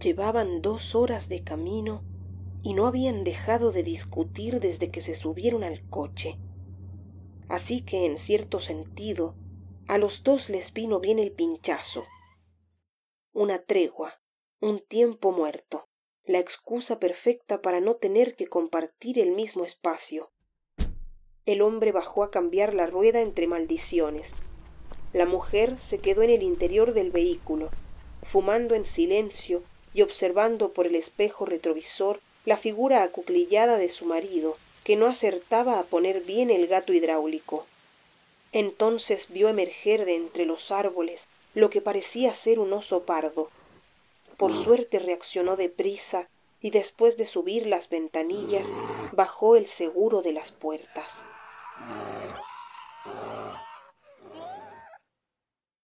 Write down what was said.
Llevaban dos horas de camino y no habían dejado de discutir desde que se subieron al coche. Así que, en cierto sentido, a los dos les vino bien el pinchazo. Una tregua, un tiempo muerto, la excusa perfecta para no tener que compartir el mismo espacio. El hombre bajó a cambiar la rueda entre maldiciones. La mujer se quedó en el interior del vehículo, fumando en silencio y observando por el espejo retrovisor la figura acuclillada de su marido, que no acertaba a poner bien el gato hidráulico. Entonces vio emerger de entre los árboles lo que parecía ser un oso pardo. Por suerte reaccionó deprisa y después de subir las ventanillas bajó el seguro de las puertas.